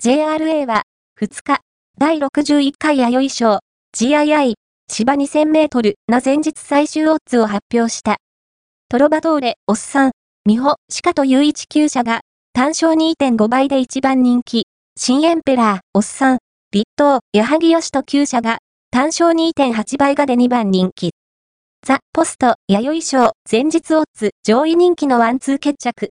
JRA は、2日、第61回弥生賞、GII、芝2000メートルの前日最終オッズを発表した。トロバトーレ、オッサン、ミホ、シカという1級者が、単勝2.5倍で一番人気、新エンペラー、オッサン、立東、矢作義と9社が、単勝2.8倍がで2番人気。ザ・ポスト、弥生賞、前日オッズ、上位人気のワンツー決着。